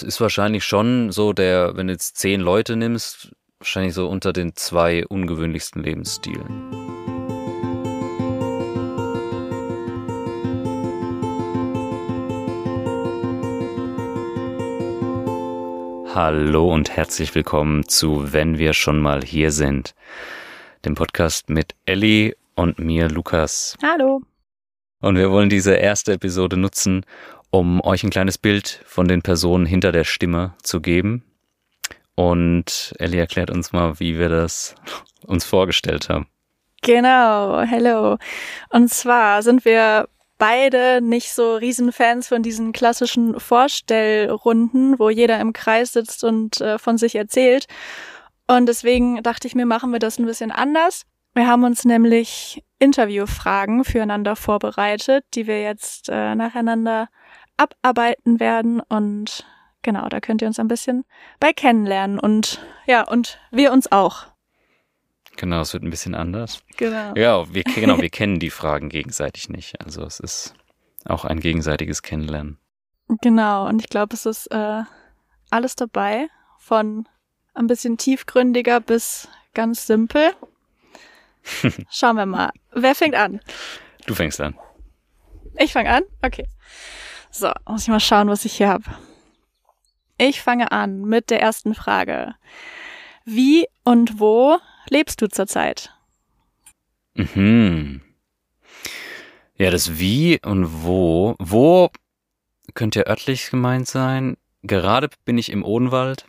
es ist wahrscheinlich schon so der, wenn du jetzt zehn Leute nimmst, wahrscheinlich so unter den zwei ungewöhnlichsten Lebensstilen. Hallo und herzlich willkommen zu Wenn wir schon mal hier sind, dem Podcast mit Ellie und mir, Lukas. Hallo. Und wir wollen diese erste Episode nutzen, um euch ein kleines Bild von den Personen hinter der Stimme zu geben. Und Ellie erklärt uns mal, wie wir das uns vorgestellt haben. Genau, hello. Und zwar sind wir beide nicht so Riesenfans von diesen klassischen Vorstellrunden, wo jeder im Kreis sitzt und äh, von sich erzählt. Und deswegen dachte ich mir, machen wir das ein bisschen anders. Wir haben uns nämlich Interviewfragen füreinander vorbereitet, die wir jetzt äh, nacheinander abarbeiten werden und genau, da könnt ihr uns ein bisschen bei kennenlernen und ja, und wir uns auch. Genau, es wird ein bisschen anders. Genau. Ja, wir, genau, wir kennen die Fragen gegenseitig nicht. Also es ist auch ein gegenseitiges Kennenlernen. Genau, und ich glaube, es ist äh, alles dabei, von ein bisschen tiefgründiger bis ganz simpel. Schauen wir mal. Wer fängt an? Du fängst an. Ich fange an? Okay. So, muss ich mal schauen, was ich hier habe. Ich fange an mit der ersten Frage. Wie und wo lebst du zurzeit? Mhm. Ja, das Wie und Wo. Wo könnte ja örtlich gemeint sein. Gerade bin ich im Odenwald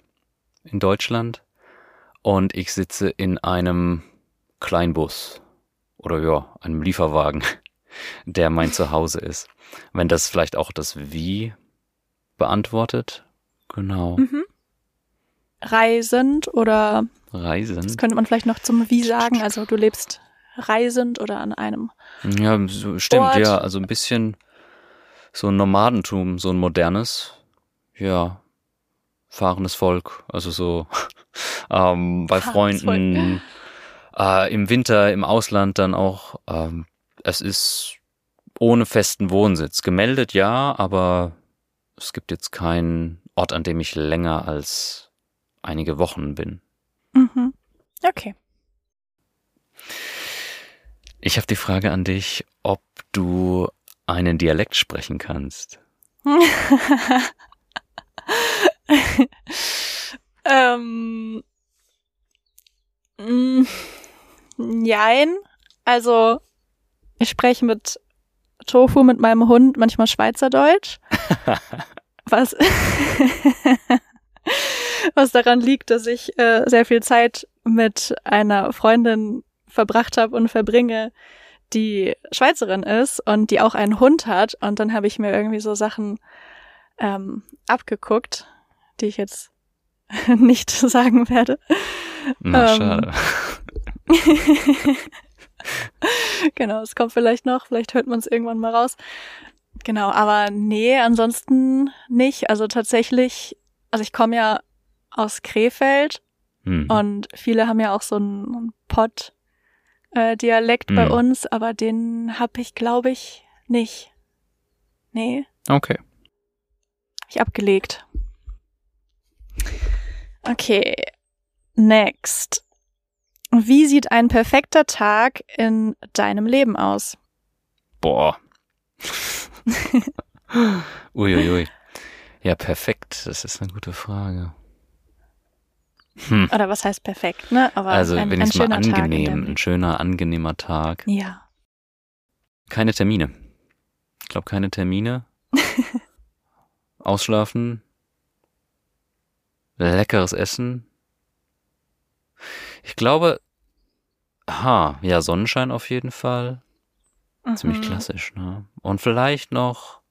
in Deutschland und ich sitze in einem Kleinbus oder ja, einem Lieferwagen, der mein Zuhause ist. Wenn das vielleicht auch das Wie beantwortet. Genau. Mhm. Reisend oder Reisend. das könnte man vielleicht noch zum Wie sagen. Also du lebst reisend oder an einem. Ja, so, stimmt, Ort. ja. Also ein bisschen so ein Nomadentum, so ein modernes, ja, fahrendes Volk. Also so ähm, bei Freunden, äh, im Winter, im Ausland dann auch. Ähm, es ist ohne festen Wohnsitz. Gemeldet ja, aber es gibt jetzt keinen Ort, an dem ich länger als einige Wochen bin. Mhm. Okay. Ich habe die Frage an dich, ob du einen Dialekt sprechen kannst. ähm, mm, jein. Also, ich spreche mit Tofu, mit meinem Hund, manchmal Schweizerdeutsch. was, was daran liegt, dass ich äh, sehr viel Zeit mit einer Freundin verbracht habe und verbringe, die Schweizerin ist und die auch einen Hund hat. Und dann habe ich mir irgendwie so Sachen ähm, abgeguckt, die ich jetzt nicht sagen werde. Na, Ähm. schade. genau, es kommt vielleicht noch, vielleicht hört man es irgendwann mal raus. Genau, aber nee, ansonsten nicht. Also tatsächlich, also ich komme ja aus Krefeld Hm. und viele haben ja auch so einen Pott-Dialekt bei Mhm. uns, aber den habe ich, glaube ich, nicht. Nee, Okay. ich abgelegt. Okay, next. Wie sieht ein perfekter Tag in deinem Leben aus? Boah. Uiuiui. Ja, perfekt. Das ist eine gute Frage. Hm. Oder was heißt perfekt, ne? Aber Also, ein, wenn ein ich mal angenehm, ein schöner, angenehmer Tag. Ja. Keine Termine. Ich glaube, keine Termine. Ausschlafen. Leckeres Essen. Ich glaube, ha, ja, Sonnenschein auf jeden Fall. Ziemlich Mhm. klassisch, ne? Und vielleicht noch,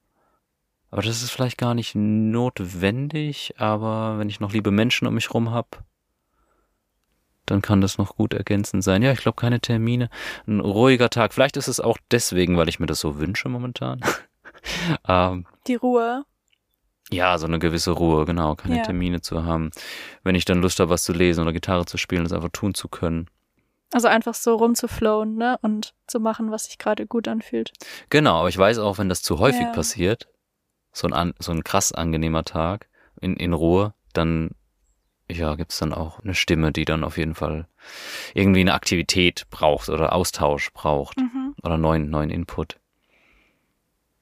aber das ist vielleicht gar nicht notwendig, aber wenn ich noch liebe Menschen um mich rum hab, dann kann das noch gut ergänzend sein. Ja, ich glaube, keine Termine. Ein ruhiger Tag. Vielleicht ist es auch deswegen, weil ich mir das so wünsche momentan. ähm, Die Ruhe. Ja, so eine gewisse Ruhe, genau, keine Ja. Termine zu haben. Wenn ich dann Lust habe, was zu lesen oder Gitarre zu spielen, das einfach tun zu können. Also einfach so rumzuflowen, ne? Und zu machen, was sich gerade gut anfühlt. Genau, aber ich weiß auch, wenn das zu häufig Ja. passiert, so ein, so ein krass angenehmer Tag, in, in Ruhe, dann ja, gibt's dann auch eine Stimme, die dann auf jeden Fall irgendwie eine Aktivität braucht oder Austausch braucht Mhm. oder neuen, neuen Input.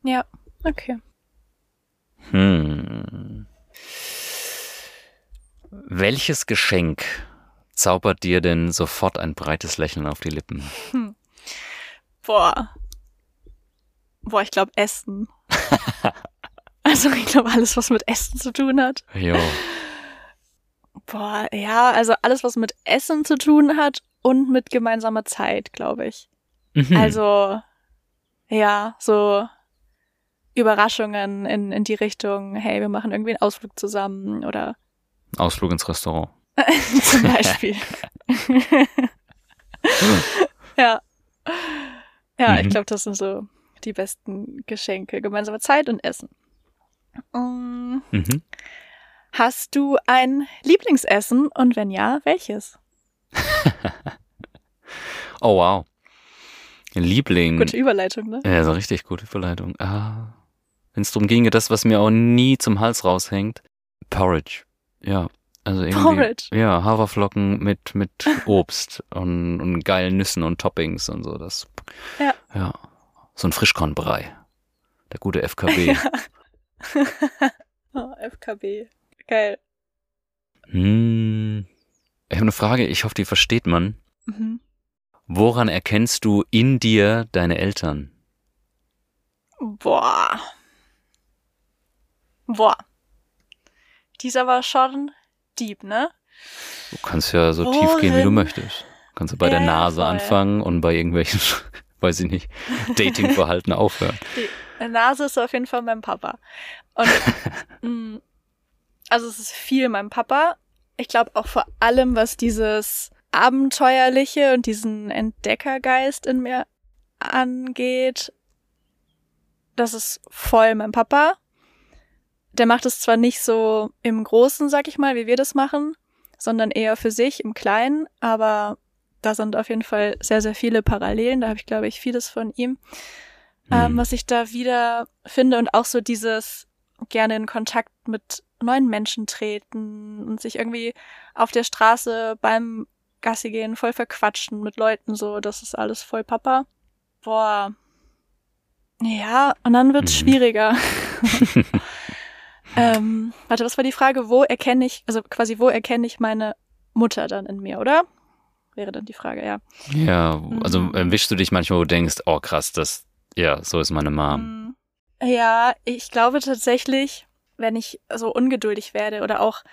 Ja, okay. Hm. Welches Geschenk zaubert dir denn sofort ein breites Lächeln auf die Lippen? Boah. Boah, ich glaube Essen. also ich glaube alles, was mit Essen zu tun hat. Jo. Boah, ja, also alles, was mit Essen zu tun hat und mit gemeinsamer Zeit, glaube ich. Mhm. Also, ja, so Überraschungen in, in die Richtung, hey, wir machen irgendwie einen Ausflug zusammen oder Ausflug ins Restaurant. zum Beispiel. ja. Ja, ich Mhm. glaube, das sind so die besten Geschenke. Gemeinsame Zeit und Essen. Mm, Mhm. Hast du ein Lieblingsessen und wenn ja, welches? Oh wow. Liebling. Gute Überleitung, ne? Ja, so richtig gute Verleitung. Ah. Wenn es darum ginge, das, was mir auch nie zum Hals raushängt. Porridge. Ja. Also irgendwie. Porridge. Ja, Haferflocken mit, mit Obst und, und geilen Nüssen und Toppings und so. Das. Ja. Ja. So ein Frischkornbrei. Der gute FKB. Oh, FKB. Geil. hm. Ich habe eine Frage, ich hoffe, die versteht man. Mhm. Woran erkennst du in dir deine Eltern? Boah. Boah. Dieser war schon deep, ne? Du kannst ja so tief gehen, wie du Worin? möchtest. Kannst du bei der Ja, ja, Nase voll. anfangen und bei irgendwelchen, weiß ich nicht, Datingverhalten aufhören. Die Nase ist auf jeden Fall mein Papa. Und mh, also es ist viel mein Papa. Ich glaube auch vor allem, was dieses Abenteuerliche und diesen Entdeckergeist in mir angeht, das ist voll mein Papa. Der macht es zwar nicht so im Großen, sag ich mal, wie wir das machen, sondern eher für sich im Kleinen, aber da sind auf jeden Fall sehr, sehr viele Parallelen. Da habe ich, glaube ich, vieles von ihm ähm, Hm. was ich da wieder finde und auch so dieses gerne in Kontakt mit neuen Menschen treten und sich irgendwie auf der Straße beim Gassi gehen voll verquatschen mit Leuten so, das ist alles voll Papa. Boah. Ja, und dann wird's Mhm. schwieriger. ähm, warte, was war die Frage? Wo erkenne ich, also quasi, wo erkenne ich meine Mutter dann in mir, oder? Wäre dann die Frage, ja. Ja, also Mhm. erwischst du dich manchmal, wo du denkst, oh krass, das, ja, so ist meine Mom. Mm, Ja, ich glaube tatsächlich, wenn ich so ungeduldig werde oder auch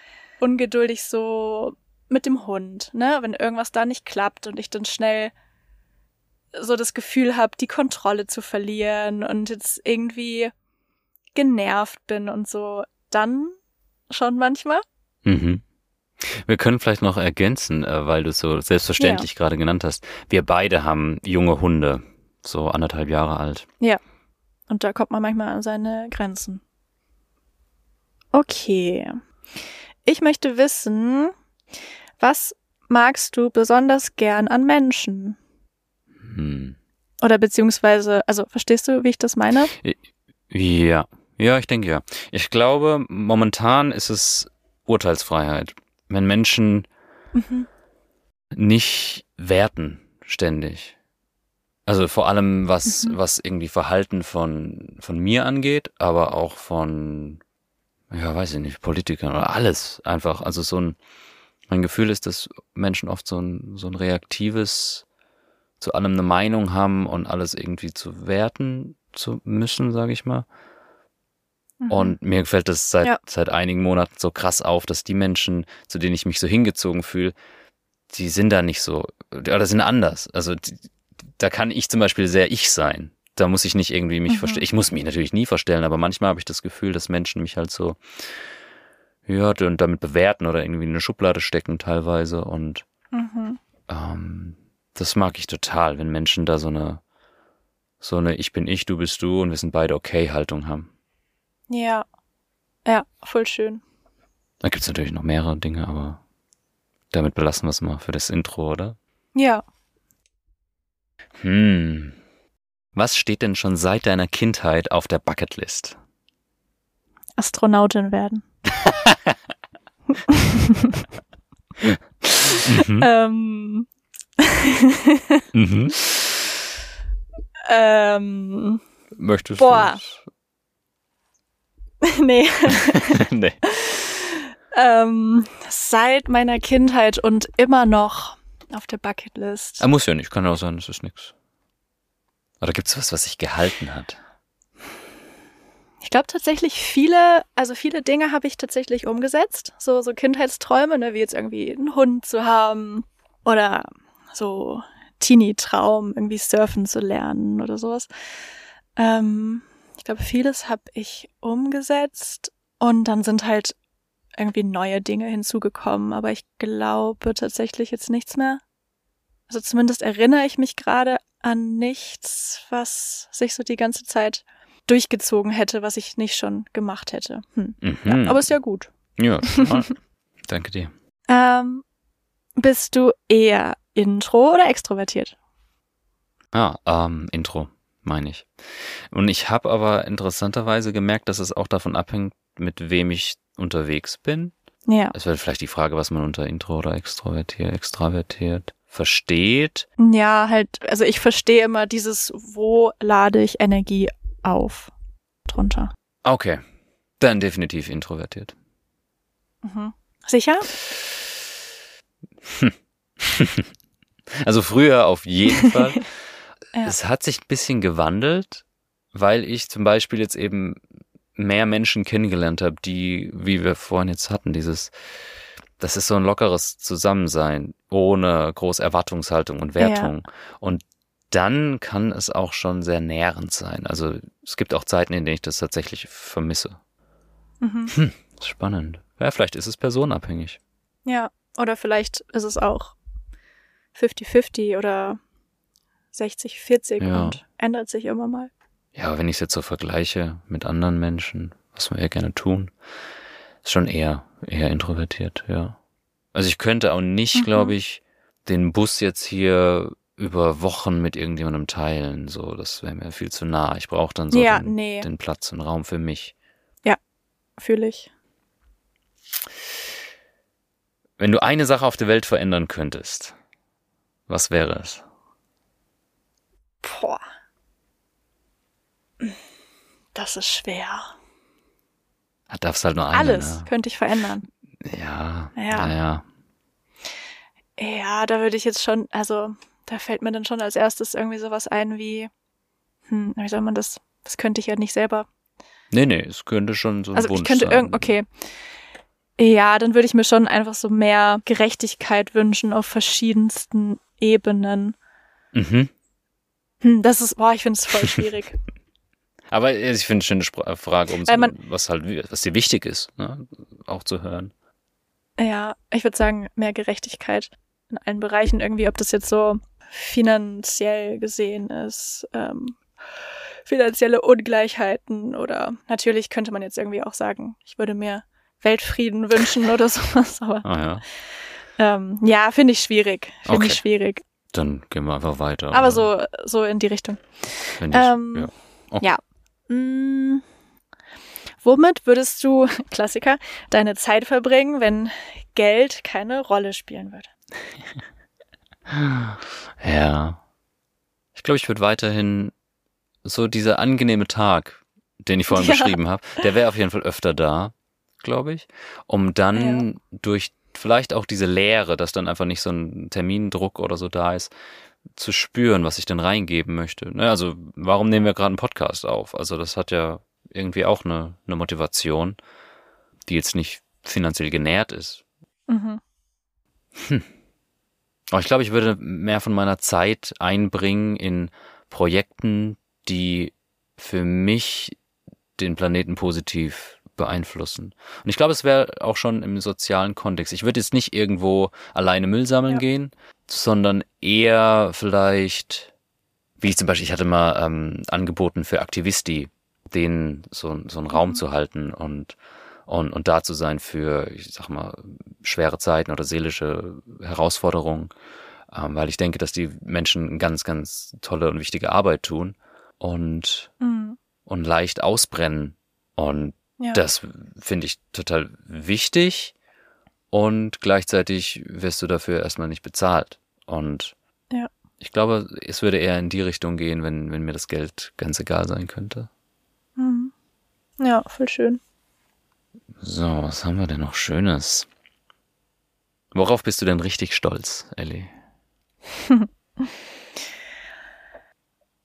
ungeduldig so mit dem Hund, ne, wenn irgendwas da nicht klappt und ich dann schnell so das Gefühl habe, die Kontrolle zu verlieren und jetzt irgendwie genervt bin und so, dann schon manchmal. Mhm. Wir können vielleicht noch ergänzen, äh, weil du es so selbstverständlich gerade genannt hast. Wir beide haben junge Hunde, so anderthalb Jahre alt. Und da kommt man manchmal an seine Grenzen. Okay. Ich möchte wissen, was magst du besonders gern an Menschen? Hm. Oder beziehungsweise, also verstehst du, wie ich das meine? Ja, ja, ich denke ja. Ich glaube, momentan ist es Urteilsfreiheit. Wenn Menschen Mhm. nicht werten ständig. Also vor allem was Mhm. was irgendwie Verhalten von von mir angeht, aber auch von ja, weiß ich nicht, Politikern oder alles einfach. Also so ein mein Gefühl ist, dass Menschen oft so ein so ein reaktives zu allem eine Meinung haben und alles irgendwie zu werten zu müssen, sage ich mal. Mhm. Und mir gefällt das seit, Ja. seit einigen Monaten so krass auf, dass die Menschen, zu denen ich mich so hingezogen fühle, die sind da nicht so, oder sind anders. Also die, da kann ich zum Beispiel sehr ich sein. Da muss ich nicht irgendwie mich Mhm. verstellen. Ich muss mich natürlich nie verstellen, aber manchmal habe ich das Gefühl, dass Menschen mich halt so, ja, und damit bewerten oder irgendwie in eine Schublade stecken teilweise. Und Mhm. ähm, das mag ich total, wenn Menschen da so eine, so eine Ich bin ich, du bist du und wir sind beide okay Haltung haben. Ja. Ja, voll schön. Da gibt's natürlich noch mehrere Dinge, aber damit belassen wir es mal für das Intro, oder? Ja. Hm. Was steht denn schon seit deiner Kindheit auf der Bucketlist? Astronautin werden. mhm. ähm, mhm. ähm, Möchtest Boah. du? nee. nee. ähm, seit meiner Kindheit und immer noch auf der Bucketlist. Er muss ja nicht, kann ja auch sein, das ist nix. Oder gibt's was, was sich gehalten hat? Ich glaube tatsächlich viele, also viele Dinge habe ich tatsächlich umgesetzt. So, so Kindheitsträume, ne, wie jetzt irgendwie einen Hund zu haben oder so Teenie-Traum, irgendwie surfen zu lernen oder sowas. Ähm, glaube, vieles habe ich umgesetzt und dann sind halt irgendwie neue Dinge hinzugekommen, aber ich glaube tatsächlich jetzt nichts mehr. Also zumindest erinnere ich mich gerade an nichts, was sich so die ganze Zeit durchgezogen hätte, was ich nicht schon gemacht hätte. Hm. Mhm. Ja, aber ist ja gut. Ja, danke dir. Ähm, bist du eher intro oder extrovertiert? Ah, ähm, Intro, meine ich. Und ich habe aber interessanterweise gemerkt, dass es auch davon abhängt, mit wem ich unterwegs bin. Ja. Es wäre vielleicht die Frage, was man unter Intro oder extrovertiert, extravertiert versteht. Ja, halt, also ich verstehe immer dieses, wo lade ich Energie auf drunter. Okay, dann definitiv introvertiert. Mhm. Sicher? Also früher auf jeden Fall. Ja. Es hat sich ein bisschen gewandelt, weil ich zum Beispiel jetzt eben mehr Menschen kennengelernt habe, die, wie wir vorhin jetzt hatten, dieses, das ist so ein lockeres Zusammensein, ohne große Erwartungshaltung und Wertung. Und dann kann es auch schon sehr nährend sein. Also es gibt auch Zeiten, in denen ich das tatsächlich vermisse. Mhm. Spannend. Ja, vielleicht ist es personenabhängig. Ja, oder vielleicht ist es auch 50-50 oder 60-40 Ja. und ändert sich immer mal. Ja, wenn ich es jetzt so vergleiche mit anderen Menschen, was wir ja gerne tun, ist schon eher, eher introvertiert, ja. Also ich könnte auch nicht, Mhm. glaube ich, den Bus jetzt hier über Wochen mit irgendjemandem teilen. So, das wäre mir viel zu nah. Ich brauche dann so ja, den, nee, den Platz und Raum für mich. fühle ich. Wenn du eine Sache auf der Welt verändern könntest, was wäre es? Boah. Das ist schwer. Da darfst halt nur eine. Alles könnte ich verändern. Ne? Ja, Ja. naja. Ja, da würde ich jetzt schon, also da fällt mir dann schon als erstes irgendwie sowas ein wie, hm, wie soll man das, das könnte ich ja nicht selber. Nee, nee, es könnte schon so ein Also Wunsch ich könnte sein. irgend, okay. Ja, dann würde ich mir schon einfach so mehr Gerechtigkeit wünschen auf verschiedensten Ebenen. Mhm. Hm, das ist, boah, ich finde es voll schwierig. Aber ich finde es eine Spr- Frage, um man- was halt, was dir wichtig ist, ne? auch zu hören. ja, ich würde sagen, mehr Gerechtigkeit in allen Bereichen irgendwie, ob das jetzt so finanziell gesehen ist, ähm, finanzielle Ungleichheiten oder natürlich könnte man jetzt irgendwie auch sagen, ich würde mir Weltfrieden wünschen oder sowas, aber Ah ja, ähm, ja, finde ich schwierig, finde Okay. ich schwierig. Dann gehen wir einfach weiter. Aber so, so in die Richtung. Ich, ähm, ja. Okay. Ja. Mm, womit würdest du, Klassiker, deine Zeit verbringen, wenn Geld keine Rolle spielen würde? Ja. Ich glaube, ich würde weiterhin so dieser angenehme Tag, den ich vorhin Ja. beschrieben habe, der wäre auf jeden Fall öfter da, glaube ich, um dann durch vielleicht auch diese Leere, dass dann einfach nicht so ein Termindruck oder so da ist, zu spüren, was ich denn reingeben möchte. Ne, also warum nehmen wir gerade einen Podcast auf? Also das hat ja irgendwie auch eine, eine Motivation, die jetzt nicht finanziell genährt ist. Mhm. Aber ich glaube, ich würde mehr von meiner Zeit einbringen in Projekten, die für mich den Planeten positiv beeinflussen. Und ich glaube, es wäre auch schon im sozialen Kontext. Ich würde jetzt nicht irgendwo alleine Müll sammeln Ja. gehen, sondern eher vielleicht, wie ich zum Beispiel, ich hatte mal ähm, angeboten für Aktivisti, denen so, so einen Raum Mhm. zu halten und, und, und da zu sein für, ich sag mal, schwere Zeiten oder seelische Herausforderungen, ähm, weil ich denke, dass die Menschen ganz, ganz tolle und wichtige Arbeit tun und, Mhm. und leicht ausbrennen. Und Ja. Das finde ich total wichtig und gleichzeitig wirst du dafür erstmal nicht bezahlt. Und Ja. ich glaube, es würde eher in die Richtung gehen, wenn, wenn mir das Geld ganz egal sein könnte. Mhm. Ja, voll schön. So, was haben wir denn noch Schönes? Worauf bist du denn richtig stolz, Ellie?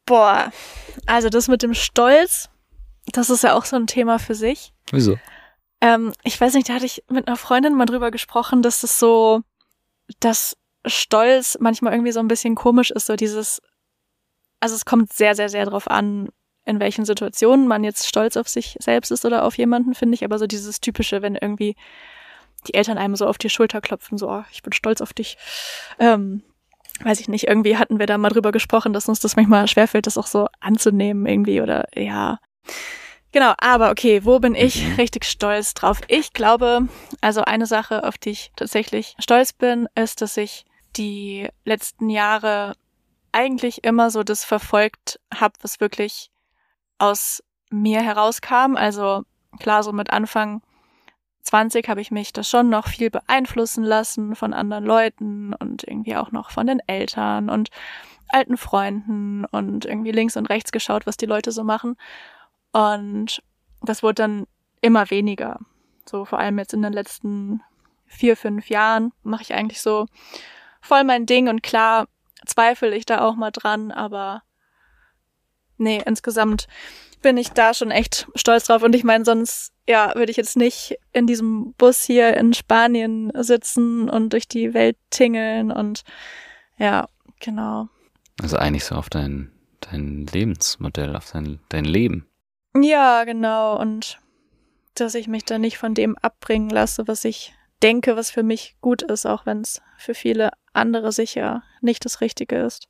Boah, also das mit dem Stolz, das ist ja auch so ein Thema für sich. Wieso? Ähm, ich weiß nicht, da hatte ich mit einer Freundin mal drüber gesprochen, dass das so, dass Stolz manchmal irgendwie so ein bisschen komisch ist, so dieses, also es kommt sehr, sehr, sehr drauf an, in welchen Situationen man jetzt stolz auf sich selbst ist oder auf jemanden, finde ich, aber so dieses typische, wenn irgendwie die Eltern einem so auf die Schulter klopfen, so, oh, ich bin stolz auf dich. Ähm, weiß ich nicht, irgendwie hatten wir da mal drüber gesprochen, dass uns das manchmal schwerfällt, das auch so anzunehmen irgendwie oder ja. Genau, aber okay, wo bin ich Mhm. richtig stolz drauf? Ich glaube, also eine Sache, auf die ich tatsächlich stolz bin, ist, dass ich die letzten Jahre eigentlich immer so das verfolgt habe, was wirklich aus mir herauskam. Also klar, so mit Anfang 20 habe ich mich da schon noch viel beeinflussen lassen von anderen Leuten und irgendwie auch noch von den Eltern und alten Freunden und irgendwie links und rechts geschaut, was die Leute so machen. Und das wurde dann immer weniger. So vor allem jetzt in den letzten vier, fünf Jahren mache ich eigentlich so voll mein Ding und klar zweifle ich da auch mal dran, aber nee, insgesamt bin ich da schon echt stolz drauf. Und ich meine, sonst, ja, würde ich jetzt nicht in diesem Bus hier in Spanien sitzen und durch die Welt tingeln und ja, genau. Also eigentlich so auf dein, dein Lebensmodell, auf dein, dein Leben. Ja, genau. Und dass ich mich da nicht von dem abbringen lasse, was ich denke, was für mich gut ist, auch wenn es für viele andere sicher nicht das Richtige ist.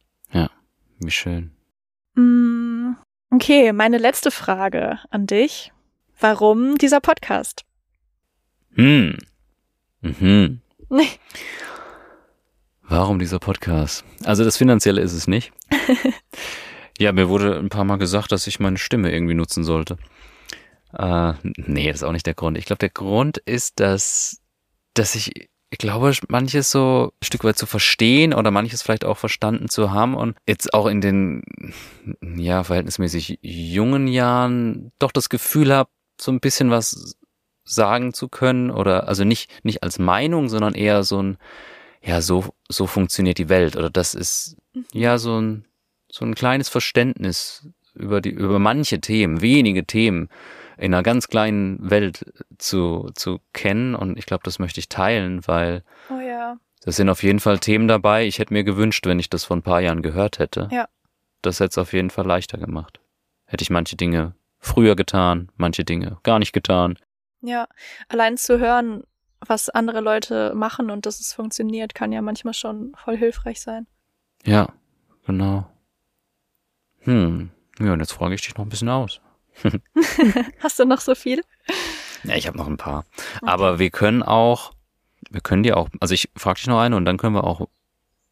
Wie schön. Mm, Okay, meine letzte Frage an dich. Warum dieser Podcast? Hm. Mhm. Warum dieser Podcast? Also das Finanzielle ist es nicht. ja, mir wurde ein paar Mal gesagt, dass ich meine Stimme irgendwie nutzen sollte. Äh, nee, das ist auch nicht der Grund. Ich glaube, der Grund ist, dass, dass ich, ich glaube, manches so ein Stück weit zu verstehen oder manches vielleicht auch verstanden zu haben und jetzt auch in den, ja, verhältnismäßig jungen Jahren doch das Gefühl habe, so ein bisschen was sagen zu können oder also nicht nicht als Meinung, sondern eher so ein ja so so funktioniert die Welt oder das ist ja so ein so ein kleines Verständnis über die über manche Themen, wenige Themen in einer ganz kleinen Welt zu zu kennen und ich glaube, das möchte ich teilen, weil Oh ja. das sind auf jeden Fall Themen dabei. Ich hätte mir gewünscht, wenn ich das vor ein paar Jahren gehört hätte. Ja. Das hätte es auf jeden Fall leichter gemacht. Hätte ich manche Dinge früher getan, manche Dinge gar nicht getan. Ja, allein zu hören, was andere Leute machen und dass es funktioniert, kann ja manchmal schon voll hilfreich sein. Ja, genau. Hm. Ja, und jetzt frage ich dich noch ein bisschen aus. Hast du noch so viel? Ja, ich habe noch ein paar. Aber wir können auch, wir können dir auch, also ich frage dich noch eine und dann können wir auch,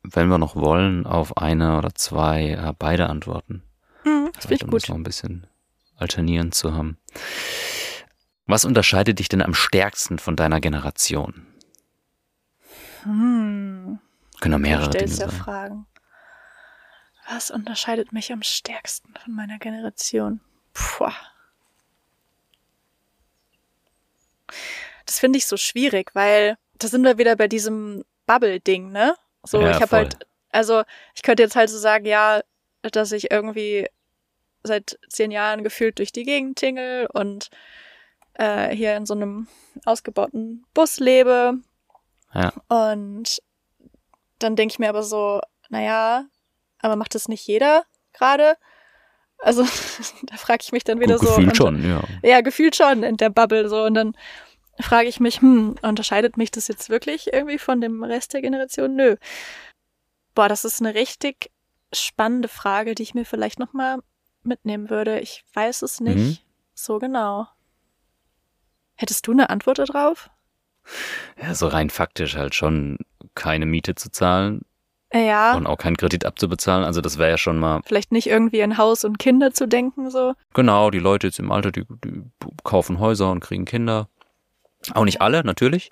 wenn wir noch wollen, auf eine oder zwei, äh, beide antworten. Mhm, das Vielleicht, ich um das gut. noch ein bisschen alternierend zu haben. Was unterscheidet dich denn am stärksten von deiner Generation? Hm. Können Du mehrere Dinge sein. Fragen. Was unterscheidet mich am stärksten von meiner Generation? Puh. Das finde ich so schwierig, weil da sind wir wieder bei diesem Bubble-Ding, ne? So, Ja, ich habe halt, also ich könnte jetzt halt so sagen, ja, dass ich irgendwie seit zehn Jahren gefühlt durch die Gegend tingle und äh, hier in so einem ausgebauten Bus lebe. Ja. Und dann denke ich mir aber so, naja, aber macht das nicht jeder gerade? Also da frage ich mich dann wieder Gut, so. gefühlt und- schon, ja. Ja, gefühlt schon in der Bubble so. Und dann frage ich mich, hm, unterscheidet mich das jetzt wirklich irgendwie von dem Rest der Generation? Nö. Boah, das ist eine richtig spannende Frage, die ich mir vielleicht nochmal mitnehmen würde. Ich weiß es nicht Mhm. so genau. Hättest du eine Antwort darauf? Ja, so rein faktisch halt schon keine Miete zu zahlen, Ja. Und auch keinen Kredit abzubezahlen. Also das wäre ja schon mal. Vielleicht nicht irgendwie in Haus und Kinder zu denken, so. Genau, die Leute jetzt im Alter, die, die kaufen Häuser und kriegen Kinder. Auch nicht alle, natürlich.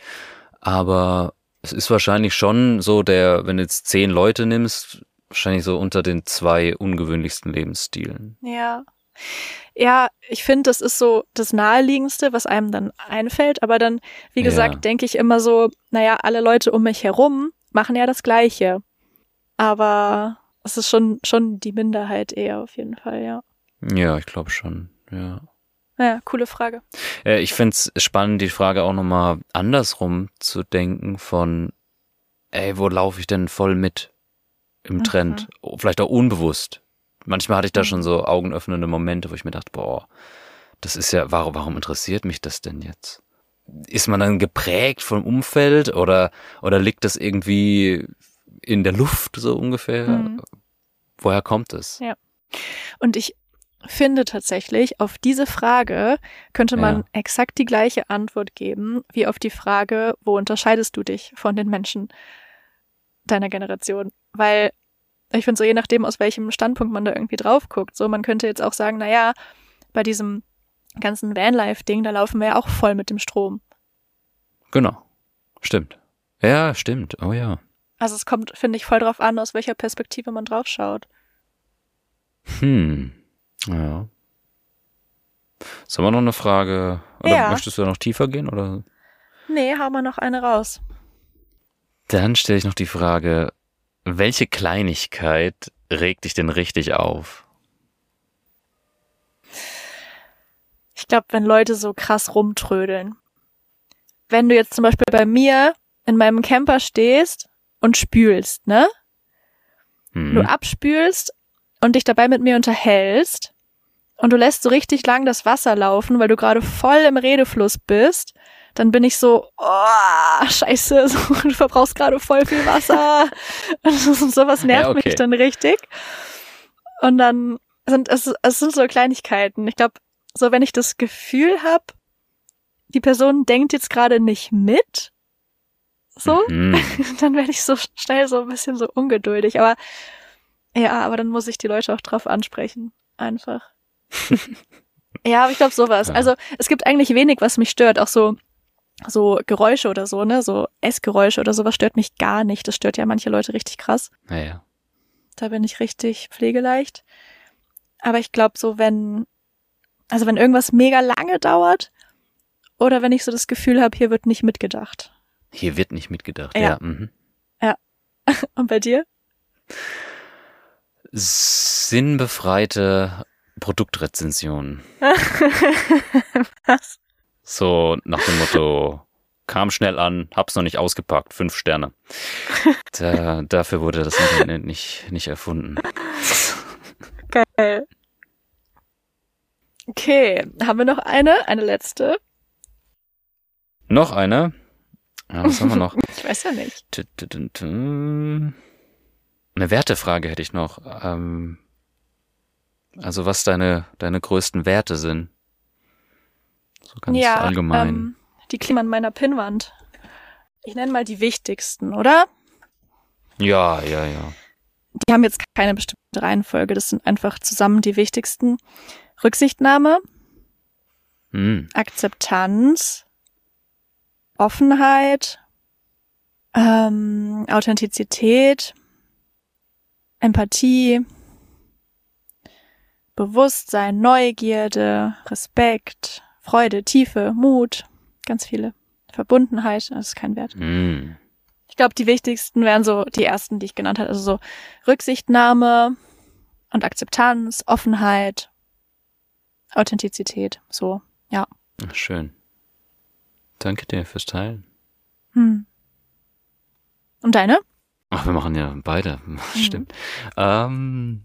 Aber es ist wahrscheinlich schon so der, wenn du jetzt zehn Leute nimmst, wahrscheinlich so unter den zwei ungewöhnlichsten Lebensstilen. Ja. Ja, ich finde, das ist so das Naheliegendste, was einem dann einfällt. Aber dann, wie gesagt, Ja. denke ich immer so, naja, alle Leute um mich herum machen ja das Gleiche. Aber es ist schon, schon die Minderheit eher auf jeden Fall, ja. Ja, ich glaube schon, ja. Naja, coole Frage. Äh, Ich finde es spannend, die Frage auch nochmal andersrum zu denken von, ey, wo laufe ich denn voll mit im Mhm. Trend? Oh, Vielleicht auch unbewusst. Manchmal hatte ich da Mhm. schon so augenöffnende Momente, wo ich mir dachte, boah, das ist ja, warum, warum interessiert mich das denn jetzt? Ist man dann geprägt vom Umfeld oder, oder liegt das irgendwie in der Luft so ungefähr? Mhm. Woher kommt es? Ja. Und ich finde tatsächlich, auf diese Frage könnte man Ja. exakt die gleiche Antwort geben, wie auf die Frage, wo unterscheidest du dich von den Menschen deiner Generation? Weil ich finde so, je nachdem, aus welchem Standpunkt man da irgendwie drauf guckt, so man könnte jetzt auch sagen, na ja, bei diesem ganzen Vanlife-Ding, da laufen wir ja auch voll mit dem Strom. Genau. Stimmt. Ja, stimmt. Oh ja. Also es kommt, finde ich, voll drauf an, aus welcher Perspektive man drauf schaut. Hm. Ja. Sollen wir noch eine Frage? Oder Ja. möchtest du da noch tiefer gehen? Oder? Nee, hau mal noch eine raus. Dann stelle ich noch die Frage, welche Kleinigkeit regt dich denn richtig auf? Ich glaube, wenn Leute so krass rumtrödeln. Wenn du jetzt zum Beispiel bei mir in meinem Camper stehst und spülst, ne? Hm. Du abspülst und dich dabei mit mir unterhältst und du lässt so richtig lang das Wasser laufen, weil du gerade voll im Redefluss bist, dann bin ich so, oh, scheiße, so, du verbrauchst gerade voll viel Wasser. Und sowas nervt Ja, okay. mich dann richtig. Und dann sind es, es sind so Kleinigkeiten. Ich glaube, so wenn ich das Gefühl habe, die Person denkt jetzt gerade nicht mit, so, Mhm. dann werde ich so schnell so ein bisschen so ungeduldig. Aber ja, aber dann muss ich die Leute auch drauf ansprechen. Einfach. ja, aber ich glaube sowas. Ja. Also es gibt eigentlich wenig, was mich stört. Auch so so Geräusche oder so, ne? So Essgeräusche oder sowas stört mich gar nicht. Das stört ja manche Leute richtig krass. Naja. Da bin ich richtig pflegeleicht. Aber ich glaube so, wenn, also wenn irgendwas mega lange dauert oder wenn ich so das Gefühl habe, hier wird nicht mitgedacht. Hier wird nicht mitgedacht. Ja. Ja. mhm. Und bei dir? Sinnbefreite Produktrezensionen. Was? So nach dem Motto, kam schnell an, hab's noch nicht ausgepackt, fünf Sterne. Da, dafür wurde das Internet nicht, nicht erfunden. Geil. Okay, haben wir noch eine? Eine letzte? Noch eine? Ja, was haben wir noch? Ich weiß ja nicht. Eine Wertefrage hätte ich noch. Ähm, also was deine, deine größten Werte sind. So ganz ja, allgemein. Ähm, die kleben an meiner Pinnwand. Ich nenne mal die wichtigsten, oder? ja, ja, ja. Die haben jetzt keine bestimmte Reihenfolge. Das sind einfach zusammen die wichtigsten. Rücksichtnahme, Hm. Akzeptanz, Offenheit, ähm, Authentizität, Empathie, Bewusstsein, Neugierde, Respekt, Freude, Tiefe, Mut, ganz viele. Verbundenheit, das ist kein Wert. Hm. Ich glaube, die wichtigsten wären so die ersten, die ich genannt habe. Also so Rücksichtnahme und Akzeptanz, Offenheit, Authentizität. So, ja. Ach, Schön. Danke dir fürs Teilen. Hm. Und deine? Ach, wir machen ja beide. Stimmt. Ähm,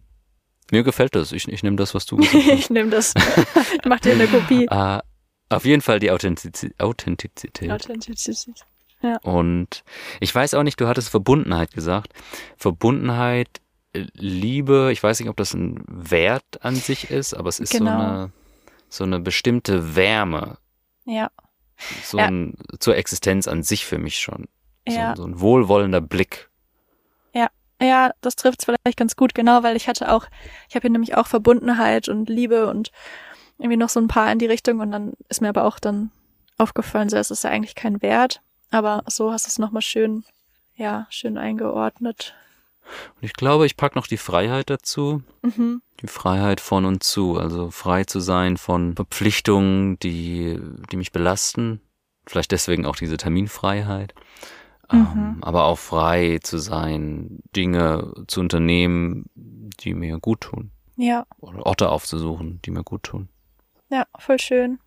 mir gefällt das. Ich, ich nehme das, was du gesagt hast. ich nehme das. Ich mach dir eine Kopie. Äh, auf jeden Fall die Authentiz Authentizität. Authentizität. Und ich weiß auch nicht, du hattest Verbundenheit gesagt. Verbundenheit, Liebe, ich weiß nicht, ob das ein Wert an sich ist, aber es ist Genau. so eine so eine bestimmte Wärme, Ja, so Ja. ein, zur Existenz an sich für mich schon. So, ja, so ein wohlwollender Blick. Ja, das trifft vielleicht ganz gut, genau, weil ich hatte auch, ich habe hier nämlich auch Verbundenheit und Liebe und irgendwie noch so ein paar in die Richtung und dann ist mir aber auch dann aufgefallen, so es ist ja eigentlich kein Wert, aber so hast du es nochmal schön, ja, schön eingeordnet. Und ich glaube, ich pack noch die Freiheit dazu. Mhm. Die Freiheit von und zu, also frei zu sein von Verpflichtungen, die, die mich belasten. Vielleicht deswegen auch diese Terminfreiheit. Mhm. Ähm, aber auch frei zu sein, Dinge zu unternehmen, die mir gut tun. Ja, Oder Orte aufzusuchen, die mir gut tun. ja, voll schön.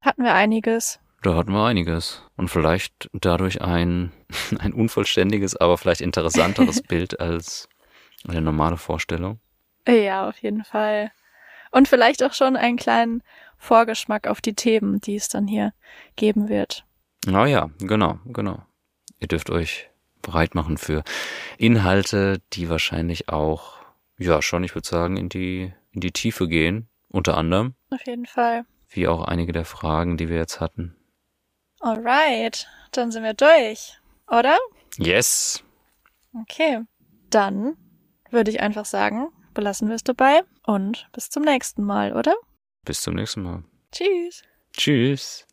Hatten wir einiges. Da hatten wir einiges. Und vielleicht dadurch ein, ein unvollständiges, aber vielleicht interessanteres Bild als eine normale Vorstellung. Ja, auf jeden Fall. Und vielleicht auch schon einen kleinen Vorgeschmack auf die Themen, die es dann hier geben wird. Ah ja, genau, genau. Ihr dürft euch bereit machen für Inhalte, die wahrscheinlich auch, ja, schon, ich würde sagen, in die, in die Tiefe gehen. Unter anderem, Auf jeden Fall. wie auch einige der Fragen, die wir jetzt hatten. Alright, dann sind wir durch, oder? Yes! Okay, dann würde ich einfach sagen, belassen wir es dabei und bis zum nächsten Mal, oder? Bis zum nächsten Mal. Tschüss. Tschüss!